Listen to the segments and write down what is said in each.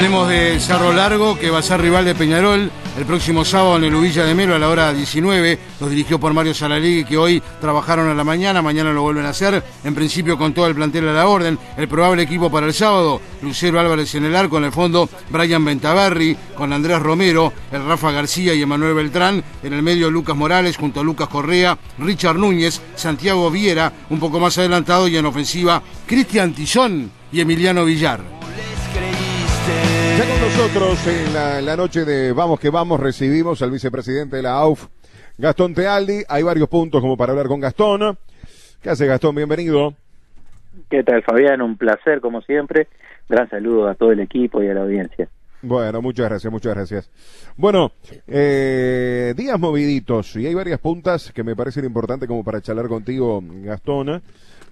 Hablemos de Cerro Largo, que va a ser rival de Peñarol el próximo sábado en el Ubilla de Melo a la hora 19. Los dirigió por Mario Salalegui, que hoy trabajaron a la mañana, mañana lo vuelven a hacer. En principio con todo el plantel a la orden. El probable equipo para el sábado, Lucero Álvarez en el arco, en el fondo Brian Bentabarri, con Andrés Romero, el Rafa García y Emanuel Beltrán. En el medio Lucas Morales junto a Lucas Correa, Richard Núñez, Santiago Viera, un poco más adelantado y en ofensiva Cristian Tillón y Emiliano Villar. Nosotros en la, noche de Vamos que Vamos recibimos al vicepresidente de la AUF, Gastón Tealdi. Hay varios puntos como para hablar con Gastón. ¿Qué hace Gastón? Bienvenido. ¿Qué tal Fabián? Un placer como siempre. Gran saludo a todo el equipo y a la audiencia. Bueno, muchas gracias, muchas gracias. Bueno, eh, días moviditos y hay varias puntas que me parecen importantes como para charlar contigo, Gastón.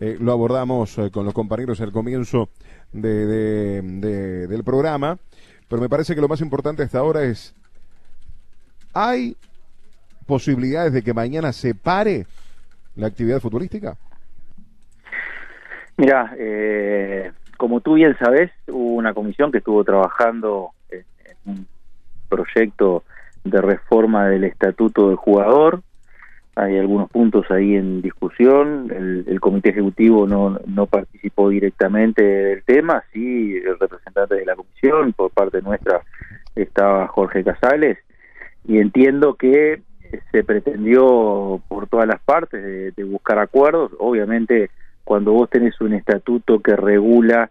Eh, lo abordamos eh, con los compañeros al comienzo de, del programa. Pero me parece que lo más importante hasta ahora es, ¿hay posibilidades de que mañana se pare la actividad futbolística? Mira, eh, como tú bien sabes, hubo una comisión que estuvo trabajando en, un proyecto de reforma del estatuto del jugador. Hay algunos puntos ahí en discusión. El, el, comité ejecutivo no, no participó directamente del tema, sí el representante de la comisión, por parte nuestra estaba Jorge Casales, y entiendo que se pretendió por todas las partes de, buscar acuerdos. Obviamente, cuando vos tenés un estatuto que regula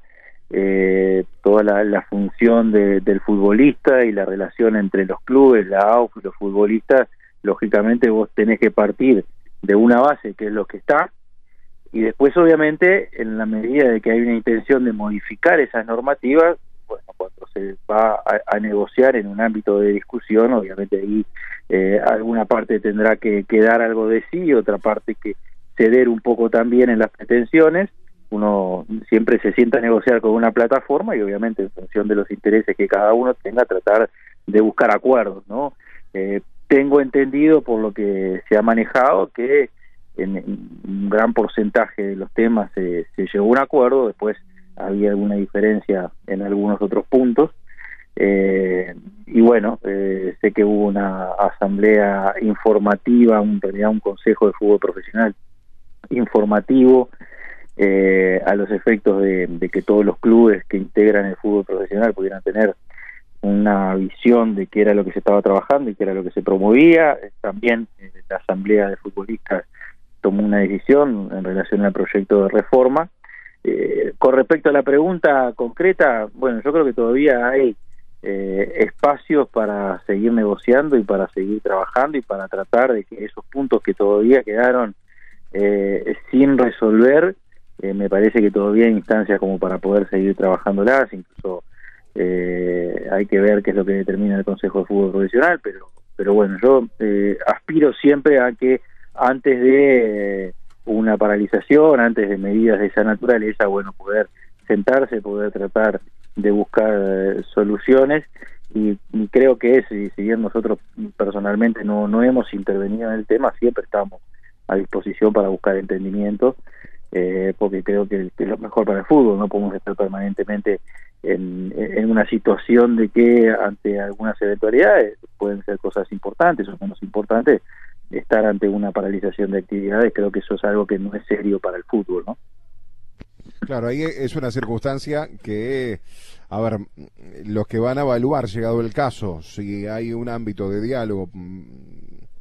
eh, toda la, función del futbolista y la relación entre los clubes, la AUF y los futbolistas, lógicamente vos tenés que partir de una base que es lo que está, y después obviamente en la medida de que hay una intención de modificar esas normativas bueno cuando se va a, negociar en un ámbito de discusión obviamente ahí eh, alguna parte tendrá que, dar algo de sí otra parte que ceder un poco también en las pretensiones. Uno siempre se sienta a negociar con una plataforma y obviamente en función de los intereses que cada uno tenga tratar de buscar acuerdos no eh, tengo entendido por lo que se ha manejado que en, un gran porcentaje de los temas se, llegó a un acuerdo, después había alguna diferencia en algunos otros puntos. Eh, y bueno, eh, sé que hubo una asamblea informativa, un, un consejo de fútbol profesional informativo eh, a los efectos de, que todos los clubes que integran el fútbol profesional pudieran tener una visión de qué era lo que se estaba trabajando y qué era lo que se promovía. También la asamblea de futbolistas tomó una decisión en relación al proyecto de reforma. Eh, con respecto a la pregunta concreta, bueno, yo creo que todavía hay eh, espacios para seguir negociando y para seguir trabajando y para tratar de que esos puntos que todavía quedaron eh, sin resolver, me parece que todavía hay instancias como para poder seguir trabajándolas, incluso hay que ver qué es lo que determina el Consejo de Fútbol Profesional, pero, pero bueno, yo aspiro siempre a que antes de una paralización, antes de medidas de esa naturaleza, bueno, poder sentarse, poder tratar de buscar eh, soluciones. Y, creo que es, y si bien nosotros personalmente no, no hemos intervenido en el tema, siempre estamos a disposición para buscar entendimiento, eh, porque creo que, es lo mejor para el fútbol, no podemos estar permanentemente en, una situación de que ante algunas eventualidades pueden ser cosas importantes o menos importantes, estar ante una paralización de actividades, creo que eso es algo que no es serio para el fútbol, ¿no? Claro, ahí es una circunstancia que, a ver, los que van a evaluar, llegado el caso, si hay un ámbito de diálogo mm,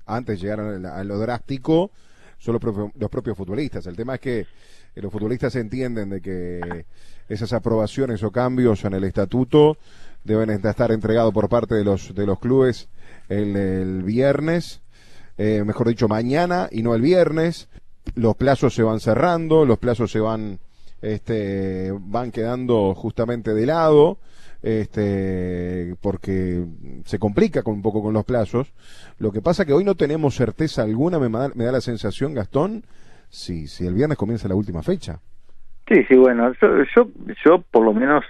antes de llegar a, lo drástico, son los, propios, los propios futbolistas. El tema es que los futbolistas entienden de que esas aprobaciones o cambios en el estatuto deben estar entregados por parte de los, de los clubes el viernes eh, mejor dicho, mañana y no el viernes. Los plazos se van cerrando, los plazos se van, este, van quedando justamente de lado, este, porque se complica con, un poco con los plazos. Lo que pasa que hoy no tenemos certeza alguna, me, me da la sensación, Gastón, si, si el viernes comienza la última fecha. Sí, sí, bueno, yo, yo, yo por lo menos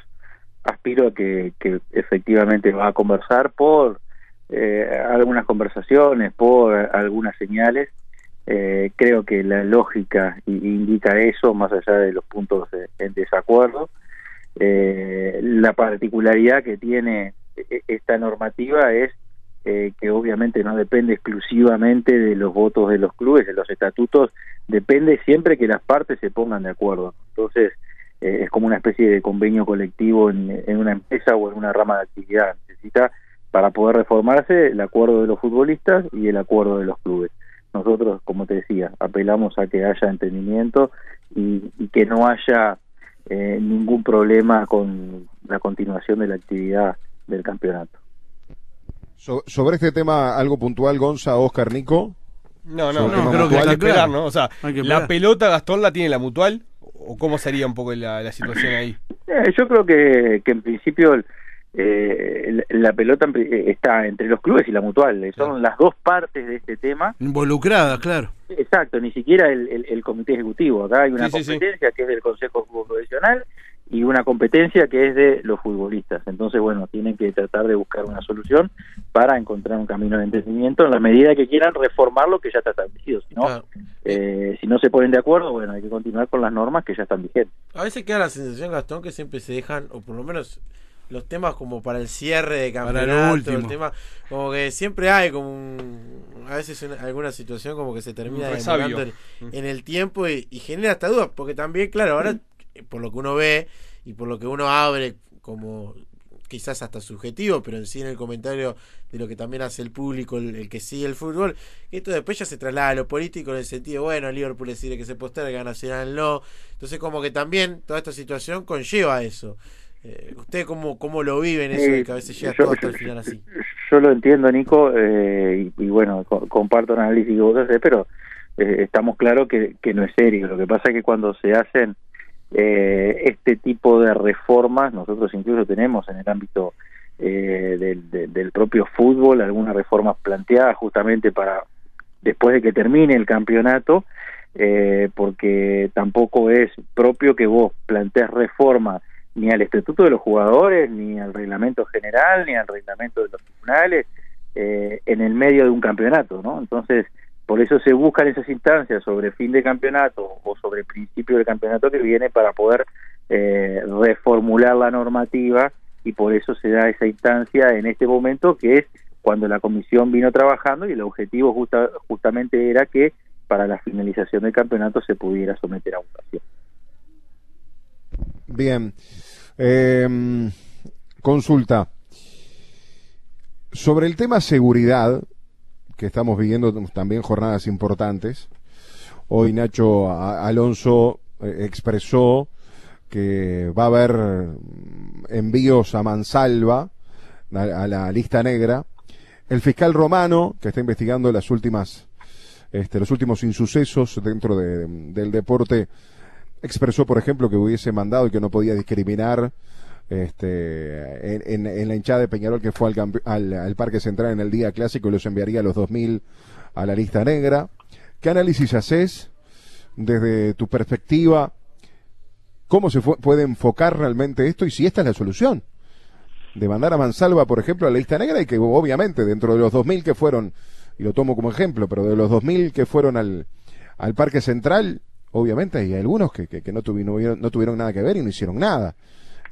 aspiro a que, que efectivamente va a conversar por eh, algunas conversaciones, por algunas señales. Eh, creo que la lógica indica eso, más allá de los puntos en desacuerdo. Eh, la particularidad que tiene e-, esta normativa es eh, que obviamente no depende exclusivamente de los votos de los clubes, de los estatutos, depende siempre que las partes se pongan de acuerdo. Entonces, eh, es como una especie de convenio colectivo en, una empresa o en una rama de actividad. Necesita, para poder reformarse, el acuerdo de los futbolistas y el acuerdo de los clubes. Nosotros, como te decía, apelamos a que haya entendimiento y que no haya eh, ningún problema con la continuación de la actividad del campeonato sobre este tema, algo puntual, Gonza, Oscar, Nico. No, no, no creo que hay que esperar, ¿no? O sea, ¿la pelota Gastón la tiene la mutual? ¿O cómo sería un poco la, situación ahí? Eh, yo creo que, que en principio eh, la pelota está entre los clubes y la mutual. Son las dos partes de este tema. Involucradas, claro. Exacto, ni siquiera el, el, comité ejecutivo. Acá hay una competencia que es del Consejo Profesional y una competencia que es de los futbolistas. Entonces, bueno, tienen que tratar de buscar una solución para encontrar un camino de entendimiento en la medida que quieran reformar lo que ya está establecido. Si no, eh, si no se ponen de acuerdo, bueno, hay que continuar con las normas que ya están vigentes. A veces queda la sensación, Gastón, que siempre se dejan, o por lo menos los temas como para el cierre de campeonato, el tema, como que siempre hay como a veces alguna situación como que se termina demorando en, en, el tiempo y, y genera hasta dudas, porque también, claro, ahora por lo que uno ve y por lo que uno abre como quizás hasta subjetivo, pero en sí en el comentario de lo que también hace el público, el, que sigue el fútbol, esto después ya se traslada a lo político en el sentido, bueno, Liverpool decide que se posterga, Nacional no, entonces como que también toda esta situación conlleva eso. Eh, ¿Usted cómo, cómo lo viven eso de que a veces llega todo hasta el final así? Yo lo entiendo, Nico, eh, y, bueno, comparto el análisis que vos haces, pero eh, estamos claros que, que no es serio. Lo que pasa es que cuando se hacen eh, este tipo de reformas, nosotros incluso tenemos en el ámbito eh, del, del, propio fútbol algunas reformas planteadas justamente para después de que termine el campeonato, eh, porque tampoco es propio que vos plantees reforma ni al estatuto de los jugadores, ni al reglamento general, ni al reglamento de los tribunales, eh, en el medio de un campeonato, ¿no? Entonces, por eso se buscan esas instancias sobre fin de campeonato o sobre principio del campeonato que viene para poder eh, reformular la normativa y por eso se da esa instancia en este momento que es cuando la comisión vino trabajando y el objetivo justa, justamente era que para la finalización del campeonato se pudiera someter a votación. Bien. Eh, consulta. Sobre el tema seguridad, que estamos viviendo también jornadas importantes. Hoy Nacho Alonso eh, expresó que va a haber mm, envíos a mansalva, a, la lista negra. El fiscal romano, que está investigando las últimas, este, los últimos insucesos dentro del deporte, expresó, por ejemplo, que hubiese mandado y que no podía discriminar este, en, la hinchada de Peñarol que fue al, al, Parque Central en el día clásico y los enviaría a los 2000 a la lista negra. ¿Qué análisis haces desde tu perspectiva? ¿Cómo se puede enfocar realmente esto y si esta es la solución? De mandar a Mansalva, por ejemplo, a la lista negra y que obviamente dentro de los 2000 que fueron, y lo tomo como ejemplo, pero de los 2000 que fueron al, al Parque Central, obviamente hay algunos que, que, no, tuvieron, no tuvieron nada que ver y no hicieron nada.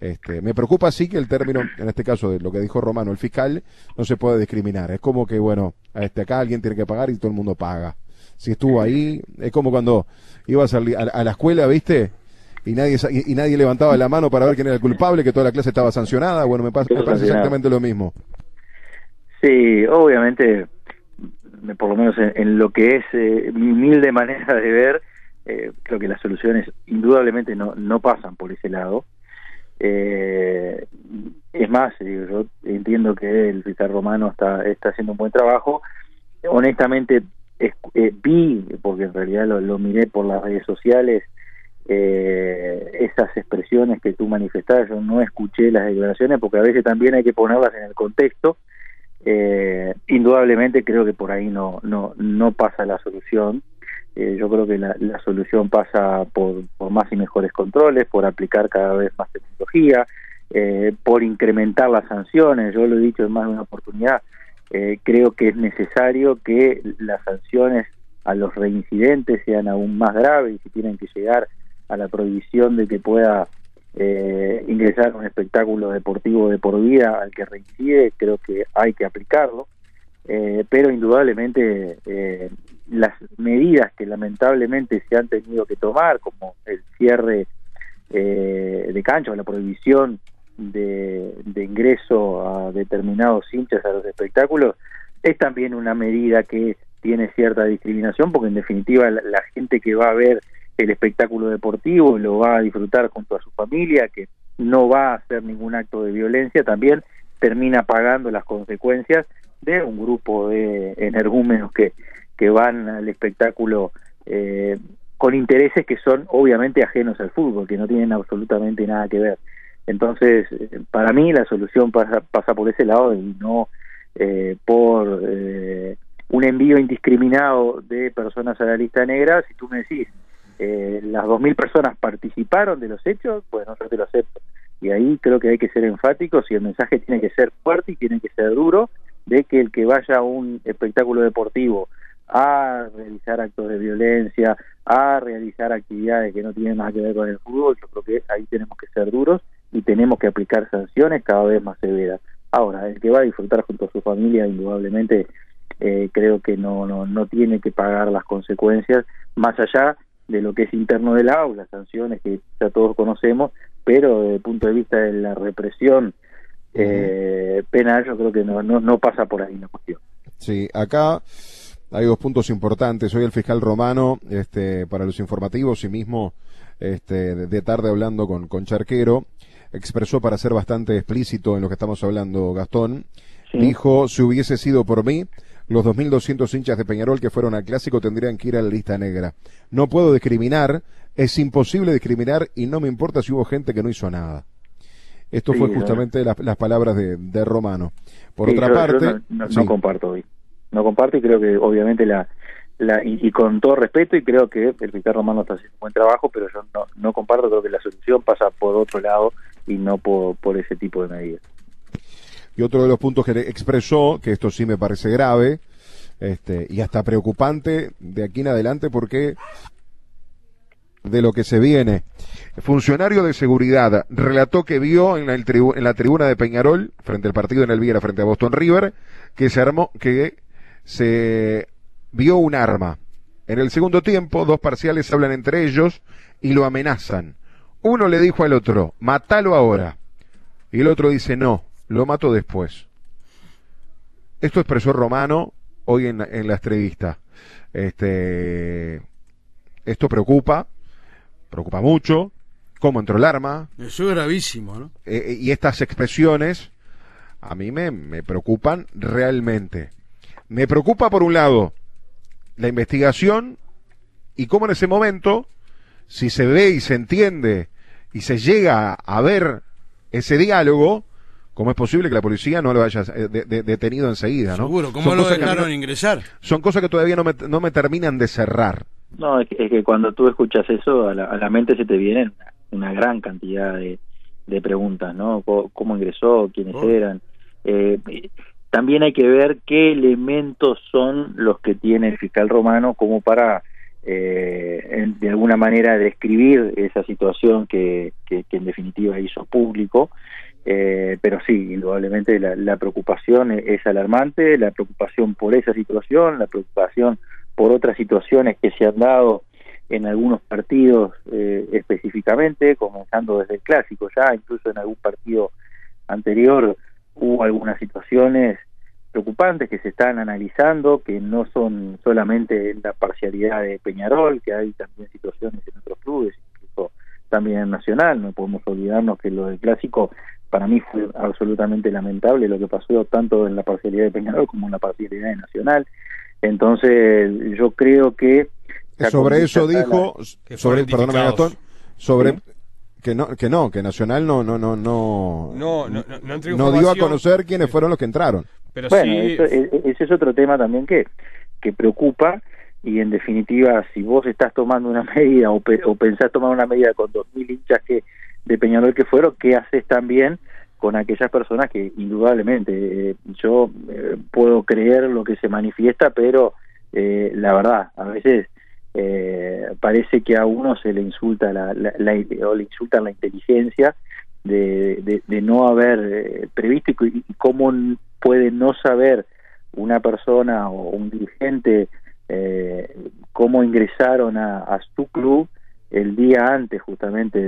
Este, me preocupa sí que el término, en este caso de lo que dijo Romano, el fiscal, no se puede discriminar. Es como que, bueno, este, acá alguien tiene que pagar y todo el mundo paga. Si estuvo ahí, es como cuando ibas a, a la escuela, ¿viste? Y nadie, y, nadie levantaba la mano para ver quién era el culpable, que toda la clase estaba sancionada. Bueno, me, pasa, parece exactamente lo mismo. Sí, obviamente, por lo menos en, lo que es eh, mi humilde manera de ver, eh, creo que las soluciones indudablemente no, no pasan por ese lado. Eh, es más, yo entiendo que el fiscal romano está, está haciendo un buen trabajo. Honestamente, eh, vi, porque en realidad lo, miré por las redes sociales, eh, esas expresiones que tú manifestabas, yo no escuché las declaraciones porque a veces también hay que ponerlas en el contexto. Eh, indudablemente creo que por ahí no, no, no pasa la solución. Eh, yo creo que la, solución pasa por, más y mejores controles, por aplicar cada vez más tecnología, eh, por incrementar las sanciones. Yo lo he dicho en más de una oportunidad. Eh, creo que es necesario que las sanciones a los reincidentes sean aún más graves y si tienen que llegar a la prohibición de que pueda eh, ingresar un espectáculo deportivo de por vida al que reincide, creo que hay que aplicarlo, eh, pero indudablemente eh, las medidas que lamentablemente se han tenido que tomar, como el cierre de cancha o la prohibición de, ingreso a determinados hinchas a los espectáculos, es también una medida que tiene cierta discriminación, porque en definitiva la gente que va a ver el espectáculo deportivo, lo va a disfrutar junto a su familia, que no va a hacer ningún acto de violencia, también termina pagando las consecuencias de un grupo de energúmenos que, que van al espectáculo eh, con intereses que son obviamente ajenos al fútbol, que no tienen absolutamente nada que ver. Entonces, para mí la solución pasa, pasa por ese lado y no eh, por eh, un envío indiscriminado de personas a la lista negra. Si tú me decís, eh, las 2.000 personas participaron de los hechos, pues no te lo acepto. Y ahí creo que hay que ser enfáticos y el mensaje tiene que ser fuerte y tiene que ser duro de que el que vaya a un espectáculo deportivo a realizar actos de violencia, a realizar actividades que no tienen nada que ver con el fútbol, yo creo que ahí tenemos que ser duros y tenemos que aplicar sanciones cada vez más severas. Ahora, el que va a disfrutar junto a su familia, indudablemente, eh, creo que no, no, no tiene que pagar las consecuencias, más allá de lo que es interno del aula, sanciones que ya todos conocemos, pero desde el punto de vista de la represión eh, penal yo creo que no, no, no pasa por ahí la cuestión. Sí, acá hay dos puntos importantes. Soy el fiscal romano este, para los informativos y mismo este, de tarde hablando con, con Charquero, expresó para ser bastante explícito en lo que estamos hablando, Gastón, dijo, si hubiese sido por mí, los 2.200 hinchas de Peñarol que fueron al clásico tendrían que ir a la lista negra. No puedo discriminar, es imposible discriminar y no me importa si hubo gente que no hizo nada. Esto fue justamente las palabras de, Romano. Por otra parte... no, comparto hoy. No comparto y creo que obviamente la... y, con todo respeto y creo que el fiscal Romano está haciendo un buen trabajo, pero yo no, no comparto, creo que la solución pasa por otro lado y no por, por ese tipo de medidas. Y otro de los puntos que expresó, que esto sí me parece grave, este, y hasta preocupante de aquí en adelante porque de lo que se viene. Funcionario de seguridad relató que vio en la, en la tribuna de Peñarol, frente al partido en el Viera, frente a Boston River, que se armó, que se vio un arma. En el segundo tiempo, dos parciales hablan entre ellos y lo amenazan. Uno le dijo al otro, matalo ahora. Y el otro dice, no, lo mato después. Esto expresó Romano hoy en, en la entrevista. Este, esto preocupa, preocupa mucho. ¿Cómo entró el arma? Eso es gravísimo, ¿no? Eh, eh, y estas expresiones a mí me, me preocupan realmente. Me preocupa, por un lado, la investigación y cómo en ese momento, si se ve y se entiende y se llega a ver ese diálogo, ¿Cómo es posible que la policía no lo haya eh, detenido enseguida, no? Seguro, ¿cómo lo dejaron ingresar? Son cosas que todavía no me, no me terminan de cerrar. No, es que, cuando tú escuchas eso, a la, mente se te vienen una, gran cantidad de, preguntas, ¿no? ¿Cómo, ingresó? ¿Quiénes oh. eran? Eh, también hay que ver qué elementos son los que tiene el fiscal romano como para eh, de alguna manera describir esa situación que, en definitiva hizo público. Eh, pero sí, indudablemente la, preocupación es, alarmante, la preocupación por esa situación, la preocupación por otras situaciones que se han dado en algunos partidos eh, específicamente, comenzando desde el clásico ya, incluso en algún partido anterior hubo algunas situaciones preocupantes que se están analizando, que no son solamente la parcialidad de Peñarol, que hay también situaciones en otros clubes, incluso también en Nacional, no podemos olvidarnos que lo del clásico para mí fue absolutamente lamentable lo que pasó tanto en la parcialidad de Peñarol como en la parcialidad de Nacional. Entonces, yo creo que... Sobre eso dijo, sobre, perdóname Gastón, sobre que no, que no, que Nacional no, no, no, no, no, no, no, dio a conocer quiénes fueron los que entraron. Pero bueno, e, ese es otro tema también que, que preocupa y en definitiva, si vos estás tomando una medida o, o pensás tomar una medida con dos mil hinchas que de Peñarol que fueron, ¿qué haces también con aquellas personas que indudablemente eh, yo eh, puedo creer lo que se manifiesta, pero eh, la verdad, a veces eh, parece que a uno se le insulta la, o le insultan la inteligencia de, no haber eh, previsto y, cómo puede no saber una persona o un dirigente eh, cómo ingresaron a, su club el día antes justamente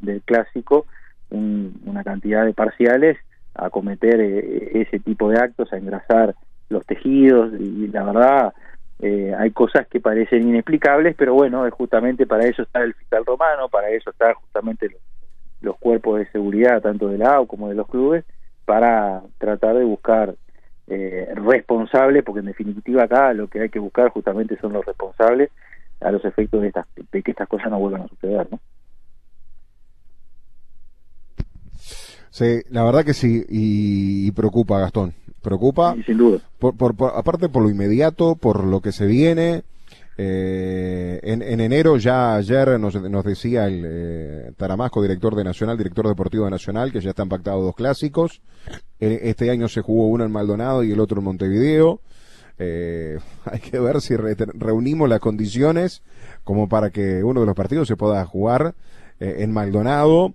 del clásico una cantidad de parciales a cometer eh, ese tipo de actos, a engrasar los tejidos y la verdad eh, hay cosas que parecen inexplicables, pero bueno, es justamente para eso está el fiscal romano, para eso está justamente los, cuerpos de seguridad, tanto de la AU como de los clubes, para tratar de buscar eh, responsables, porque en definitiva acá lo que hay que buscar justamente son los responsables a los efectos de, estas, de que estas cosas no vuelvan a suceder, ¿no? Sí, la verdad que sí, y, preocupa, Gastón. Preocupa. sin duda. Por, aparte por lo inmediato, por lo que se viene. Eh, en, enero, ya ayer nos, nos decía el eh, Taramasco, director de Nacional, director deportivo de Nacional, que ya están pactados dos clásicos. Este año se jugó uno en Maldonado y el otro en Montevideo. Eh, hay que ver si reunimos las condiciones como para que uno de los partidos se pueda jugar en Maldonado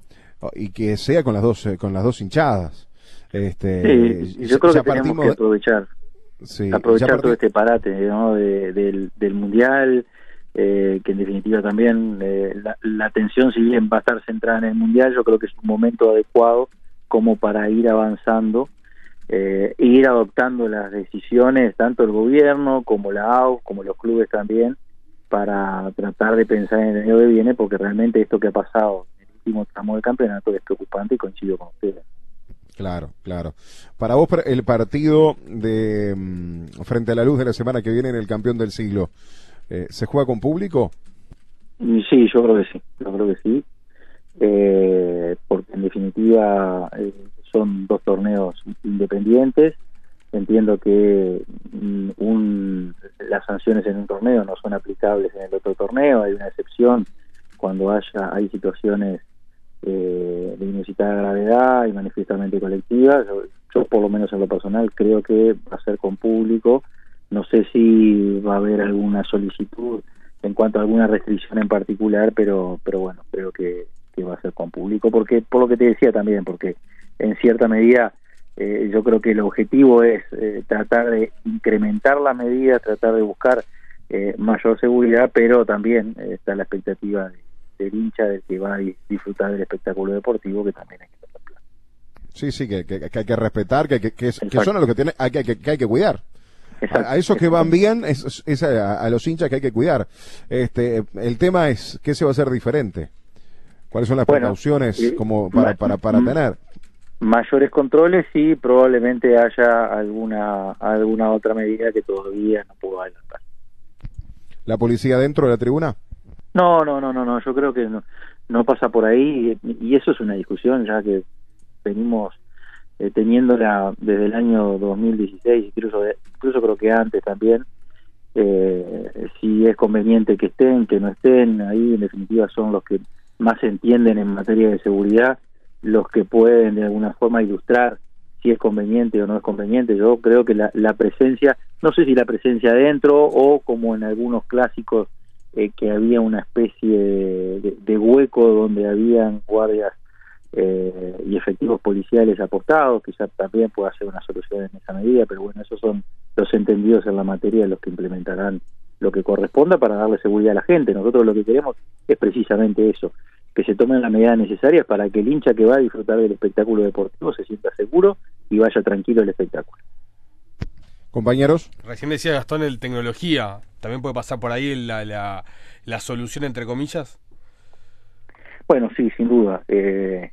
y que sea con las dos eh, con las dos hinchadas. Este, sí, yo creo que tenemos que aprovechar aprovechar todo este parate del, del mundial eh, que en definitiva también eh, la, atención si bien va a estar centrada en el mundial yo creo que es un momento adecuado como para ir avanzando e ir adoptando las decisiones tanto el gobierno como la AU como los clubes también para tratar de pensar en el año que viene porque realmente esto que ha pasado último tramo del campeonato es preocupante y coincido con ustedes. Claro, claro. Para vos, el partido de mm, frente a la luz de la semana que viene en el campeón del siglo, eh, ¿se juega con público? Sí, yo creo que sí, yo creo que sí, eh, porque en definitiva eh, son dos torneos independientes. Entiendo que mm, un, las sanciones en un torneo no son aplicables en el otro torneo, hay una excepción cuando haya hay situaciones eh, de inusitada gravedad y manifiestamente colectiva. Yo, por lo menos en lo personal creo que va a ser con público. No sé si va a haber alguna solicitud en cuanto a alguna restricción en particular, pero pero bueno, creo que, va a ser con público, porque por lo que te decía también, porque en cierta medida eh, yo creo que el objetivo es eh, tratar de incrementar las medidas, tratar de buscar eh, mayor seguridad, pero también está la expectativa de del hincha del que va a disfrutar del espectáculo deportivo que también hay que contemplar. Sí, sí, que, hay que respetar, que, que, que, son a los que, tiene, hay, que, hay que cuidar. a, esos que van bien, es, a, los hinchas que hay que cuidar. Este, el tema es, ¿qué se va a hacer diferente? ¿Cuáles son las precauciones eh, como para, para, para tener? Mayores controles y probablemente haya alguna, alguna otra medida que todavía no puedo adelantar. ¿La policía dentro de la tribuna? No, no, no, no, no. Yo creo que no, no pasa por ahí y, eso es una discusión ya que venimos eh, teniéndola desde el año 2016, incluso incluso creo que antes también. Eh, si es conveniente que estén, que no estén, ahí en definitiva son los que más entienden en materia de seguridad, los que pueden de alguna forma ilustrar si es conveniente o no es conveniente. Yo creo que la, la presencia, no sé si la presencia adentro o como en algunos clásicos eh, que había una especie de, hueco donde habían guardias eh, y efectivos policiales apostados, quizás también pueda ser una solución en esa medida, pero bueno, esos son los entendidos en la materia los que implementarán lo que corresponda para darle seguridad a la gente. Nosotros lo que queremos es precisamente eso, que se tomen las medidas necesarias para que el hincha que va a disfrutar del espectáculo deportivo se sienta seguro y vaya tranquilo al espectáculo. Compañeros. Recién decía Gastón el tecnología. ¿También puede pasar por ahí la, la, solución, entre comillas? Bueno, sí, sin duda. Eh,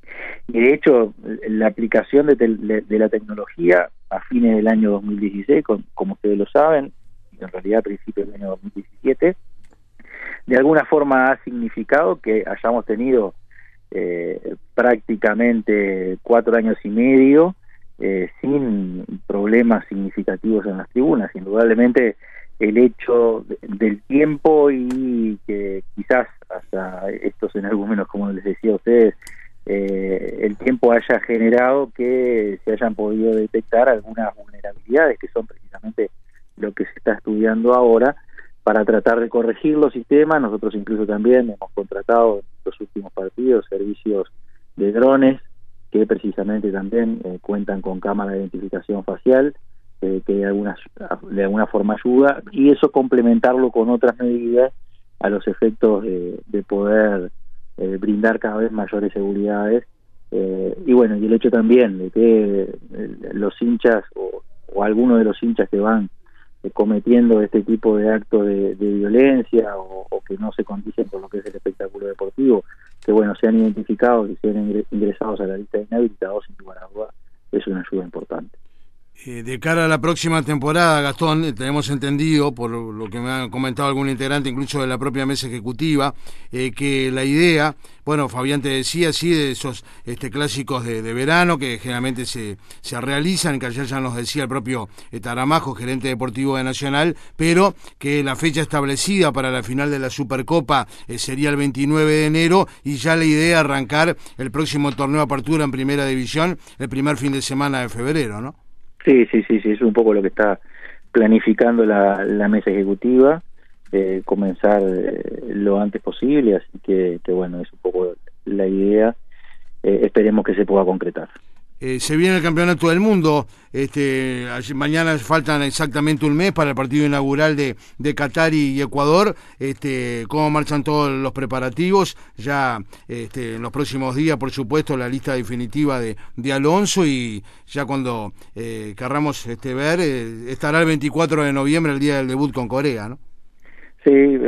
y de hecho, la aplicación de, de, la tecnología a fines del año 2016, como ustedes lo saben, en realidad a principios del año 2017, de alguna forma ha significado que hayamos tenido eh, prácticamente cuatro años y medio eh, sin problemas significativos en las tribunas. Indudablemente el hecho del tiempo y que quizás hasta estos en algo menos, como les decía a ustedes, eh, el tiempo haya generado que se hayan podido detectar algunas vulnerabilidades que son precisamente lo que se está estudiando ahora para tratar de corregir los sistemas. Nosotros incluso también hemos contratado en los últimos partidos servicios de drones que precisamente también eh, cuentan con cámara de identificación facial que de alguna, de alguna forma ayuda y eso complementarlo con otras medidas a los efectos de, poder eh, brindar cada vez mayores seguridades eh, y bueno y el hecho también de que los hinchas o, o algunos de los hinchas que van cometiendo este tipo de actos de, violencia o, que no se condicen con lo que es el espectáculo que bueno, sean identificados y sean ingresados a la lista de inhabilitados, sin lugar a duda, es una ayuda importante. Eh, de cara a la próxima temporada, Gastón, eh, tenemos entendido, por lo que me ha comentado algún integrante, incluso de la propia mesa ejecutiva, eh, que la idea, bueno, Fabián te decía, sí, de esos este, clásicos de, verano que generalmente se, se realizan, que ayer ya nos decía el propio Taramajo, gerente deportivo de Nacional, pero que la fecha establecida para la final de la Supercopa sería el 29 de enero y ya la idea arrancar el próximo torneo de apertura en Primera División el primer fin de semana de febrero, ¿no? Sí, sí, sí, sí, es un poco lo que está planificando la, la mesa ejecutiva, eh, comenzar eh, lo antes posible, así que, que, bueno, es un poco la idea, eh, esperemos que se pueda concretar. Eh, se viene el campeonato del mundo. Este, mañana faltan exactamente un mes para el partido inaugural de, de Qatar y Ecuador. Este, ¿Cómo marchan todos los preparativos? Ya este, en los próximos días, por supuesto, la lista definitiva de, de Alonso y ya cuando eh, querramos este, ver, eh, estará el 24 de noviembre, el día del debut con Corea, ¿no? Sí,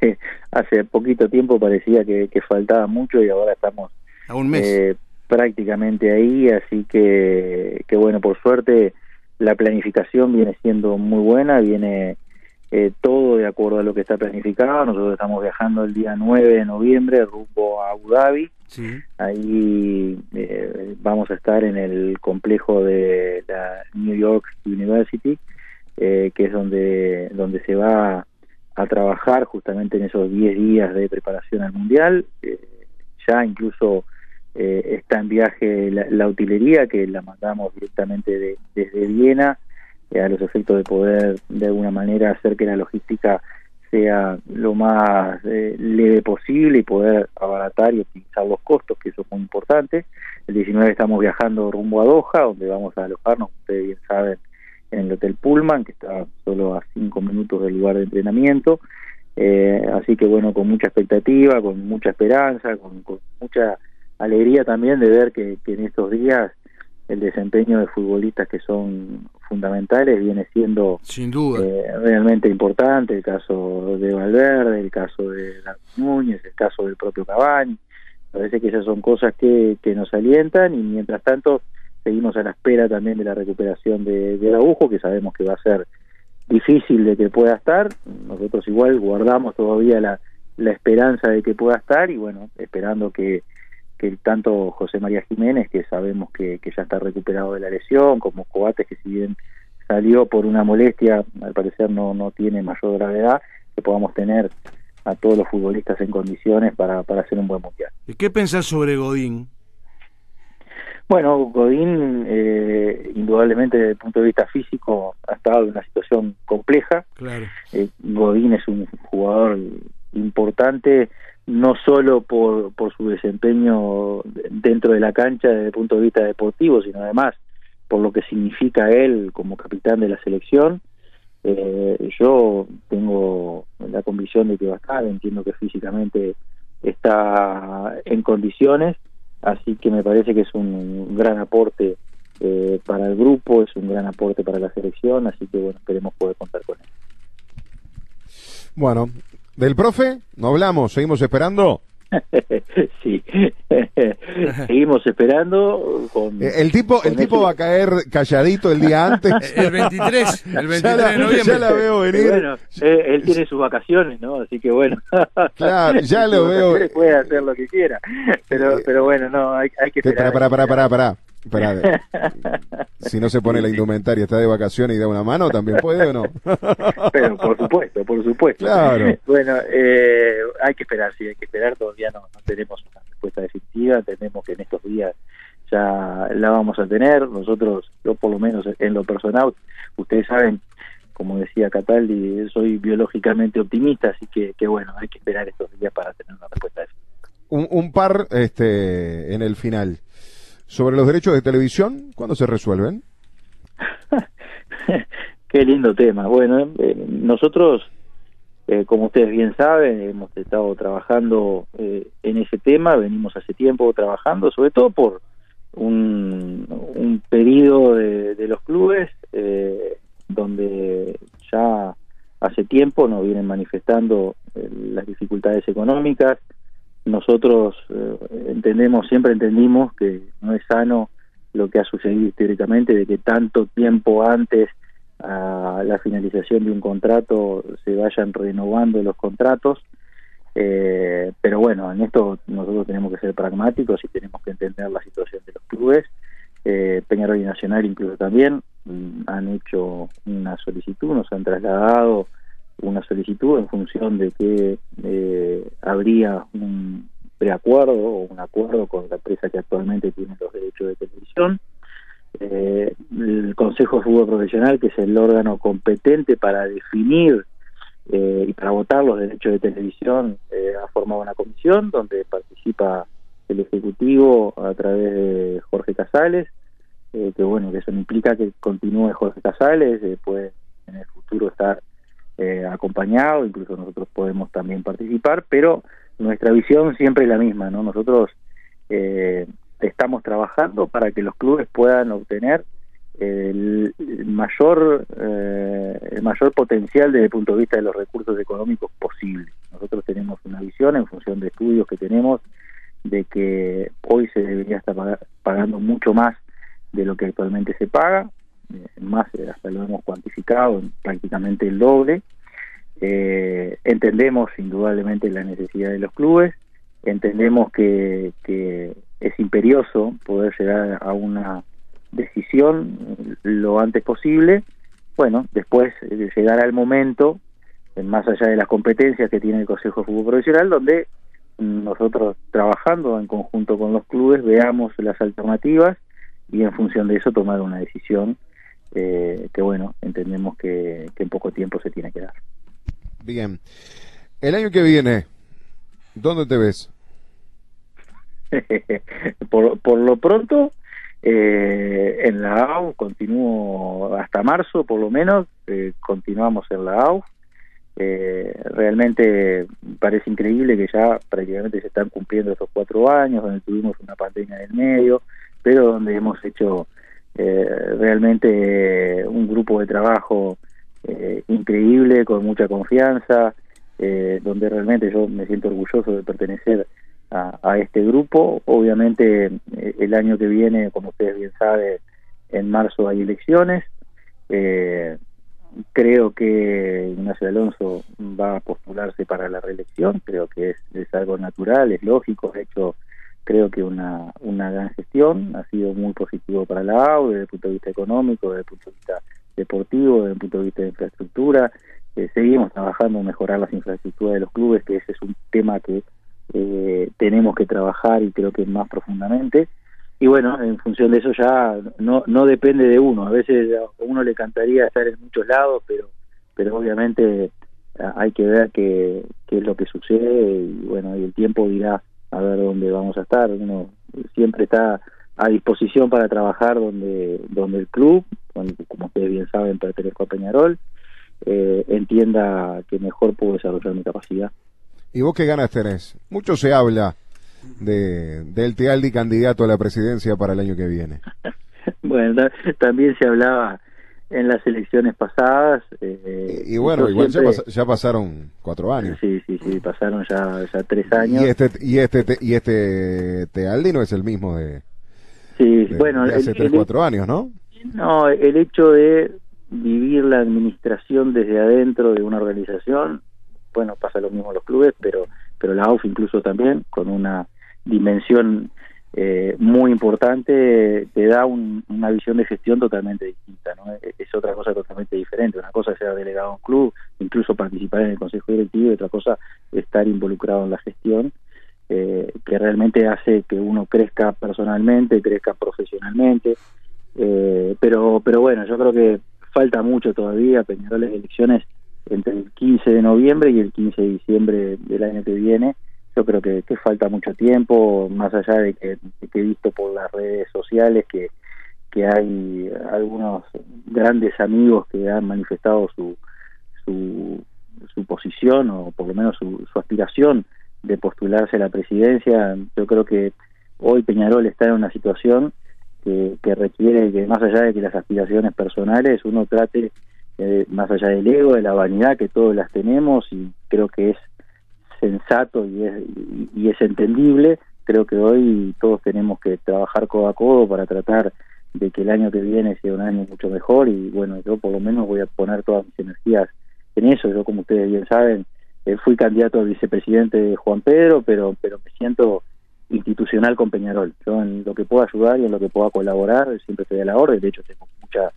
hace poquito tiempo parecía que, que faltaba mucho y ahora estamos a un mes. Eh, prácticamente ahí, así que, que bueno, por suerte la planificación viene siendo muy buena, viene eh, todo de acuerdo a lo que está planificado. Nosotros estamos viajando el día 9 de noviembre rumbo a Abu Dhabi. Ahí eh, vamos a estar en el complejo de la New York University, eh, que es donde, donde se va a trabajar justamente en esos 10 días de preparación al Mundial. ya incluso eh, está en viaje la, utilería que la mandamos directamente desde Viena eh, a los efectos de poder de alguna manera hacer que la logística sea lo más eh, leve posible y poder abaratar y optimizar los costos, que eso es muy importante. El 19 estamos viajando rumbo a Doha, donde vamos a alojarnos, ustedes bien saben, en el Hotel Pullman, que está solo a cinco minutos del lugar de entrenamiento. así que bueno, con mucha expectativa, con mucha esperanza, con mucha alegría también de ver que, en estos días el desempeño de futbolistas que son fundamentales viene siendo sin duda. eh, realmente importante. El caso de Valverde el caso de Núñez el caso del propio Cavani. Parece que esas son cosas que, que nos alientan y mientras tanto seguimos a la espera también de la recuperación de, de Araujo que sabemos que va a ser difícil de que pueda estar. Nosotros igual guardamos todavía la, la esperanza de que pueda estar y bueno esperando que que tanto José María Jiménez, que sabemos que, ya está recuperado de la lesión, como Coates, que si bien salió por una molestia, al parecer no, no tiene mayor gravedad, que podamos tener a todos los futbolistas en condiciones para, para hacer un buen mundial. ¿Y qué pensás sobre Godín? Bueno, Godín, eh, indudablemente desde el punto de vista físico, ha estado en una situación compleja. Claro. Eh, Godín es un jugador importante, no solo por, por su desempeño dentro de la cancha desde el punto de vista deportivo, sino además por lo que significa él como capitán de la selección. Eh, yo tengo la convicción de que va a estar, entiendo que físicamente está en condiciones, así que me parece que es un gran aporte eh, para el grupo, es un gran aporte para la selección, así que bueno, esperemos poder contar con él. Bueno, ¿Del profe? ¿No hablamos? ¿Seguimos esperando? sí, seguimos esperando. Con, eh, el tipo, el tipo va a caer calladito el día antes. el 23, el 23 de noviembre. Ya la veo venir. Bueno, eh, él tiene sus vacaciones, ¿no? Así que bueno. Claro, ya lo veo. Puede hacer lo que quiera, pero, pero bueno, no, hay, hay que esperar. Para, para, para, para, para. si no se pone la indumentaria, está de vacaciones y da una mano, ¿también puede o no? Pero por supuesto, por supuesto. Claro. Bueno, eh, hay que esperar, sí, hay que esperar, todavía no, no tenemos una respuesta definitiva, tenemos que en estos días ya la vamos a tener, nosotros, yo por lo menos en lo personal, ustedes saben como decía Cataldi, soy biológicamente optimista, así que, que bueno, hay que esperar estos días para tener una respuesta. Un, un par este, en el final. Sobre los derechos de televisión, ¿cuándo se resuelven? Qué lindo tema. Bueno, eh, nosotros, eh, como ustedes bien saben, hemos estado trabajando eh, en ese tema, venimos hace tiempo trabajando, sobre todo por un, un pedido de, de los clubes donde ya hace tiempo nos vienen manifestando las dificultades económicas. Nosotros entendemos, siempre entendimos que no es sano lo que ha sucedido históricamente, de que tanto tiempo antes a la finalización de un contrato se vayan renovando los contratos. Eh, pero bueno, en esto nosotros tenemos que ser pragmáticos y tenemos que entender la situación de los clubes. Eh, Peñarol y Nacional incluso también mm, han hecho una solicitud, nos han trasladado una solicitud en función de que eh, habría un preacuerdo o un acuerdo con la empresa que actualmente tiene los derechos de televisión. Eh, el Consejo de Fútbol Profesional, que es el órgano competente para definir eh, y para votar los derechos de televisión, eh, ha formado una comisión donde participa el Ejecutivo a través de Jorge Casales, eh, que bueno, que eso implica que continúe Jorge Casales, puede en el futuro estar acompañado, incluso nosotros podemos también participar, pero nuestra visión siempre es la misma, ¿no? Nosotros eh, estamos trabajando para que los clubes puedan obtener el mayor eh, el mayor potencial desde el punto de vista de los recursos económicos posible. Nosotros tenemos una visión en función de estudios que tenemos de que hoy se debería estar pagando mucho más de lo que actualmente se paga, eh, más eh, hasta lo hemos cuantificado prácticamente el doble. entendemos indudablemente la necesidad de los clubes, entendemos que, que es imperioso poder llegar a una decisión lo antes posible. Bueno, después de llegar al momento, más allá de las competencias que tiene el Consejo de Fútbol Profesional, donde nosotros trabajando en conjunto con los clubes veamos las alternativas y en función de eso tomar una decisión eh, que bueno, entendemos que, que en poco tiempo se tiene que dar. Bien. El año que viene, ¿dónde te ves? por, por lo pronto, eh, en la AU continúo hasta marzo, por lo menos, eh, continuamos en la AU. Eh, realmente parece increíble que ya prácticamente se están cumpliendo estos cuatro años, donde tuvimos una pandemia en el medio, pero donde hemos hecho realmente un grupo de trabajo increíble, con mucha confianza, donde realmente yo me siento orgulloso de pertenecer a, este grupo. Obviamente eh, el año que viene, como ustedes bien saben, en marzo hay elecciones. Eh, creo que Ignacio Alonso va a postularse para la reelección, creo que es, es algo natural, es lógico, de hecho creo que una, una gran gestión, ha sido muy positivo para la AU desde el punto de vista económico, desde el punto de vista deportivo, desde el punto de vista de infraestructura. Eh, seguimos trabajando en mejorar las infraestructuras de los clubes, que ese es un tema que eh, tenemos que trabajar y creo que más profundamente. Y bueno, en función de eso ya no, no depende de uno. A veces a uno le encantaría estar en muchos lados, pero, pero obviamente hay que ver qué, qué es lo que sucede y bueno, y el tiempo dirá a ver dónde vamos a estar. Uno siempre está a disposición para trabajar donde, donde el club, como ustedes bien saben, pertenezco a Peñarol, eh, entienda que mejor puedo desarrollar mi capacidad. ¿Y vos qué ganas tenés? Mucho se habla de, del Tealdi candidato a la presidencia para el año que viene. bueno, también se hablaba en las elecciones pasadas. Eh, y, bueno, igual ya, pasaron cuatro años. Sí, sí, sí, pasaron ya, ya tres años. Y este, y este, y este Tealdi no es el mismo de, sí, bueno, hace tres, cuatro años, ¿no? No, el hecho de vivir la administración desde adentro de una organización bueno, pasa lo mismo en los clubes, pero, pero la AUF incluso también, con una dimensión eh, muy importante, te da una visión de gestión totalmente distinta, ¿no? Es, otra cosa totalmente diferente. Una cosa es ser delegado a un club, incluso participar en el consejo directivo, y otra cosa estar involucrado en la gestión, eh, que realmente hace que uno crezca personalmente, crezca profesionalmente. Eh, pero, pero bueno, yo creo que falta mucho todavía, Peñarol las elecciones entre el 15 de noviembre y el 15 de diciembre del año que viene. Yo creo que, que falta mucho tiempo, más allá de que, he visto por las redes sociales que, que hay algunos grandes amigos que han manifestado su, su, su posición o por lo menos su, su aspiración de postularse a la presidencia. Yo creo que hoy Peñarol está en una situación que, que requiere que más allá de que las aspiraciones personales uno trate eh, más allá del ego, de la vanidad que todos las tenemos y creo que es sensato y es, y, es entendible, creo que hoy todos tenemos que trabajar codo a codo para tratar de que el año que viene sea un año mucho mejor y bueno, yo por lo menos voy a poner todas mis energías en eso, yo como ustedes bien saben, eh, fui candidato a vicepresidente de Juan Pedro, pero pero me siento institucional con Peñarol. Yo en lo que pueda ayudar y en lo que pueda colaborar siempre estoy a la orden, de hecho tengo mucha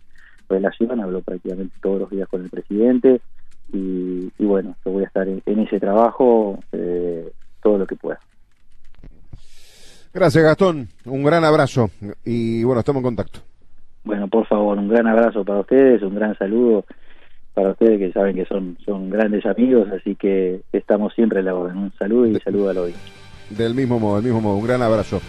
relación, hablo prácticamente todos los días con el presidente y, bueno, yo voy a estar en, ese trabajo eh, todo lo que pueda. Gracias Gastón, un gran abrazo y bueno, estamos en contacto. Bueno, por favor, un gran abrazo para ustedes, un gran saludo para ustedes que saben que son, son grandes amigos, así que estamos siempre a la orden. Un saludo y saludo a los Del mismo modo, del mismo modo, un gran abrazo.